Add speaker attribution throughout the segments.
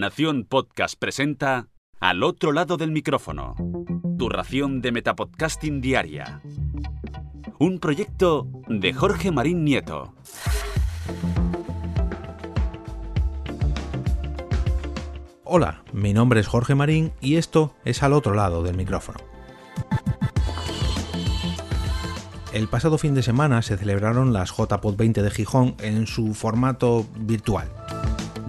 Speaker 1: Nación Podcast presenta Al otro lado del micrófono. Tu ración de Metapodcasting Diaria. Un proyecto de Jorge Marín Nieto.
Speaker 2: Hola, mi nombre es Jorge Marín y esto es Al otro lado del micrófono. El pasado fin de semana se celebraron las JPod 20 de Gijón en su formato virtual.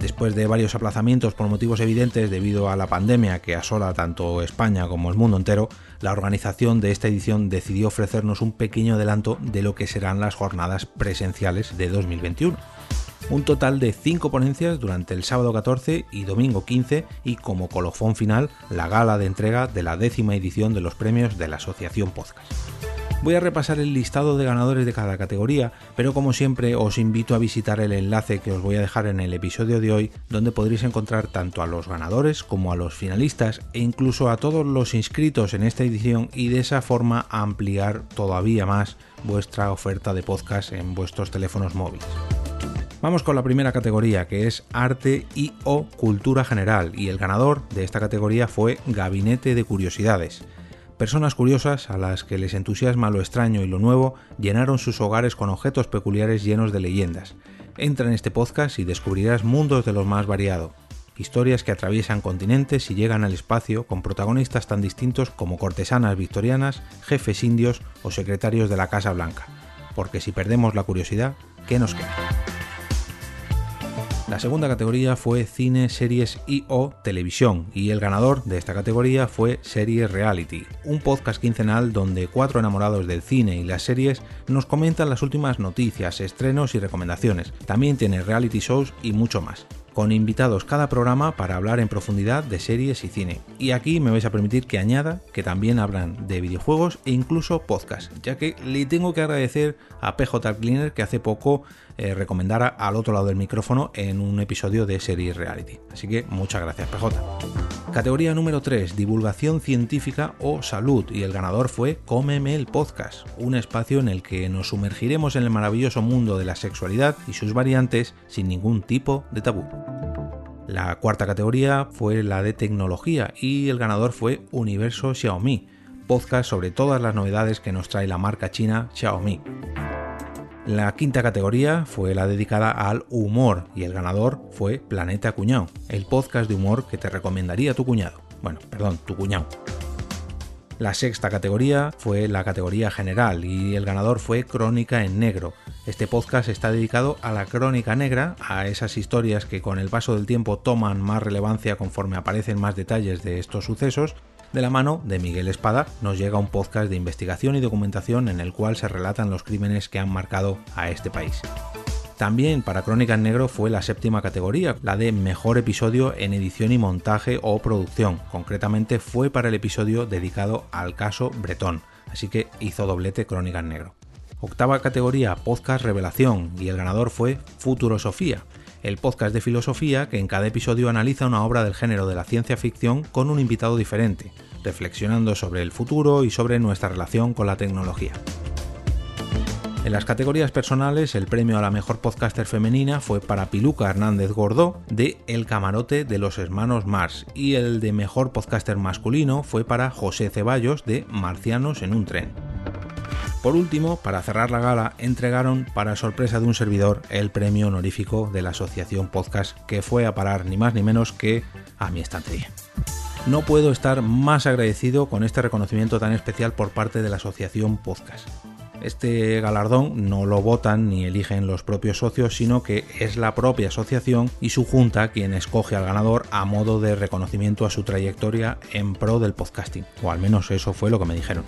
Speaker 2: Después de varios aplazamientos por motivos evidentes debido a la pandemia que asola tanto España como el mundo entero, la organización de esta edición decidió ofrecernos un pequeño adelanto de lo que serán las jornadas presenciales de 2021. Un total de 5 ponencias durante el sábado 14 y domingo 15 y como colofón final la gala de entrega de la décima edición de los premios de la Asociación Podcast. Voy a repasar el listado de ganadores de cada categoría, pero como siempre os invito a visitar el enlace que os voy a dejar en el episodio de hoy, donde podréis encontrar tanto a los ganadores como a los finalistas e incluso a todos los inscritos en esta edición y de esa forma ampliar todavía más vuestra oferta de podcast en vuestros teléfonos móviles. Vamos con la primera categoría, que es arte y o cultura general, y el ganador de esta categoría fue Gabinete de Curiosidades. Personas curiosas, a las que les entusiasma lo extraño y lo nuevo, llenaron sus hogares con objetos peculiares llenos de leyendas. Entra en este podcast y descubrirás mundos de lo más variado. Historias que atraviesan continentes y llegan al espacio con protagonistas tan distintos como cortesanas victorianas, jefes indios o secretarios de la Casa Blanca. Porque si perdemos la curiosidad, ¿qué nos queda? La segunda categoría fue cine, series y o televisión y el ganador de esta categoría fue Series Reality, un podcast quincenal donde cuatro enamorados del cine y las series nos comentan las últimas noticias, estrenos y recomendaciones. También tiene reality shows y mucho más con invitados cada programa para hablar en profundidad de series y cine. Y aquí me vais a permitir que añada que también hablan de videojuegos e incluso podcast, ya que le tengo que agradecer a PJ Cleaner que hace poco eh, recomendara al otro lado del micrófono en un episodio de Series Reality. Así que muchas gracias PJ. Categoría número 3, divulgación científica o salud, y el ganador fue Cómeme el Podcast, un espacio en el que nos sumergiremos en el maravilloso mundo de la sexualidad y sus variantes sin ningún tipo de tabú. La cuarta categoría fue la de tecnología y el ganador fue Universo Xiaomi, podcast sobre todas las novedades que nos trae la marca china Xiaomi. La quinta categoría fue la dedicada al humor y el ganador fue Planeta Cuñado, el podcast de humor que te recomendaría tu cuñado. Bueno, perdón, tu cuñado. La sexta categoría fue la categoría general y el ganador fue Crónica en Negro. Este podcast está dedicado a la crónica negra, a esas historias que con el paso del tiempo toman más relevancia conforme aparecen más detalles de estos sucesos de la mano de Miguel Espada nos llega un podcast de investigación y documentación en el cual se relatan los crímenes que han marcado a este país. También para Crónica Negro fue la séptima categoría, la de mejor episodio en edición y montaje o producción. Concretamente fue para el episodio dedicado al caso Bretón, así que hizo doblete Crónica Negro. Octava categoría, podcast revelación, y el ganador fue Futurosofía, el podcast de filosofía que en cada episodio analiza una obra del género de la ciencia ficción con un invitado diferente, reflexionando sobre el futuro y sobre nuestra relación con la tecnología. En las categorías personales, el premio a la mejor podcaster femenina fue para Piluca Hernández Gordó de El Camarote de los Hermanos Mars y el de mejor podcaster masculino fue para José Ceballos de Marcianos en un tren. Por último, para cerrar la gala, entregaron, para sorpresa de un servidor, el premio honorífico de la Asociación Podcast, que fue a parar ni más ni menos que a mi estantería. No puedo estar más agradecido con este reconocimiento tan especial por parte de la Asociación Podcast. Este galardón no lo votan ni eligen los propios socios, sino que es la propia asociación y su junta quien escoge al ganador a modo de reconocimiento a su trayectoria en pro del podcasting, o al menos eso fue lo que me dijeron.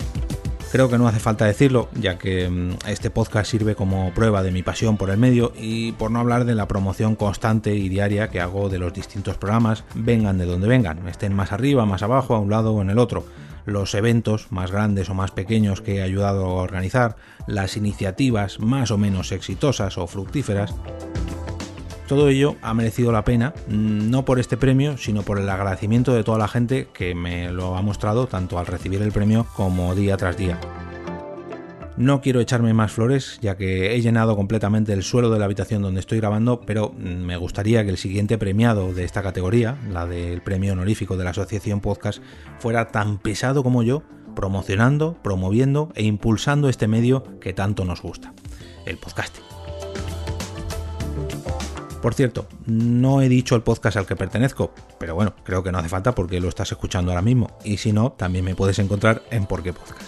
Speaker 2: Creo que no hace falta decirlo, ya que mm, este podcast sirve como prueba de mi pasión por el medio y por no hablar de la promoción constante y diaria que hago de los distintos programas, vengan de donde vengan, estén más arriba, más abajo, a un lado o en el otro. Los eventos más grandes o más pequeños que he ayudado a organizar, las iniciativas más o menos exitosas o fructíferas, todo ello ha merecido la pena, mm, no por este premio, sino por el agradecimiento de toda la gente que me lo ha mostrado tanto al recibir el premio como día tras día. No quiero echarme más flores, ya que he llenado completamente el suelo de la habitación donde estoy grabando, pero me gustaría que el siguiente premiado de esta categoría, la del premio honorífico de la Asociación Podcast, fuera tan pesado como yo, promocionando, promoviendo e impulsando este medio que tanto nos gusta, el podcasting. Por cierto, no he dicho el podcast al que pertenezco, pero bueno, creo que no hace falta porque lo estás escuchando ahora mismo, y si no, también me puedes encontrar en Por qué Podcast.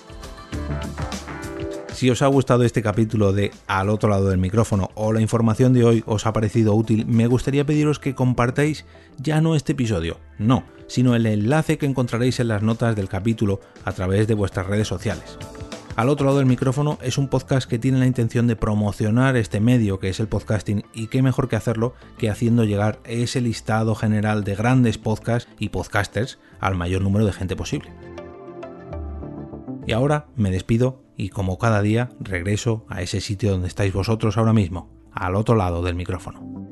Speaker 2: Si os ha gustado este capítulo de Al otro lado del micrófono o la información de hoy os ha parecido útil, me gustaría pediros que compartáis ya no este episodio, no, sino el enlace que encontraréis en las notas del capítulo a través de vuestras redes sociales. Al otro lado del micrófono es un podcast que tiene la intención de promocionar este medio que es el podcasting y qué mejor que hacerlo que haciendo llegar ese listado general de grandes podcasts y podcasters al mayor número de gente posible. Y ahora me despido y como cada día regreso a ese sitio donde estáis vosotros ahora mismo, al otro lado del micrófono.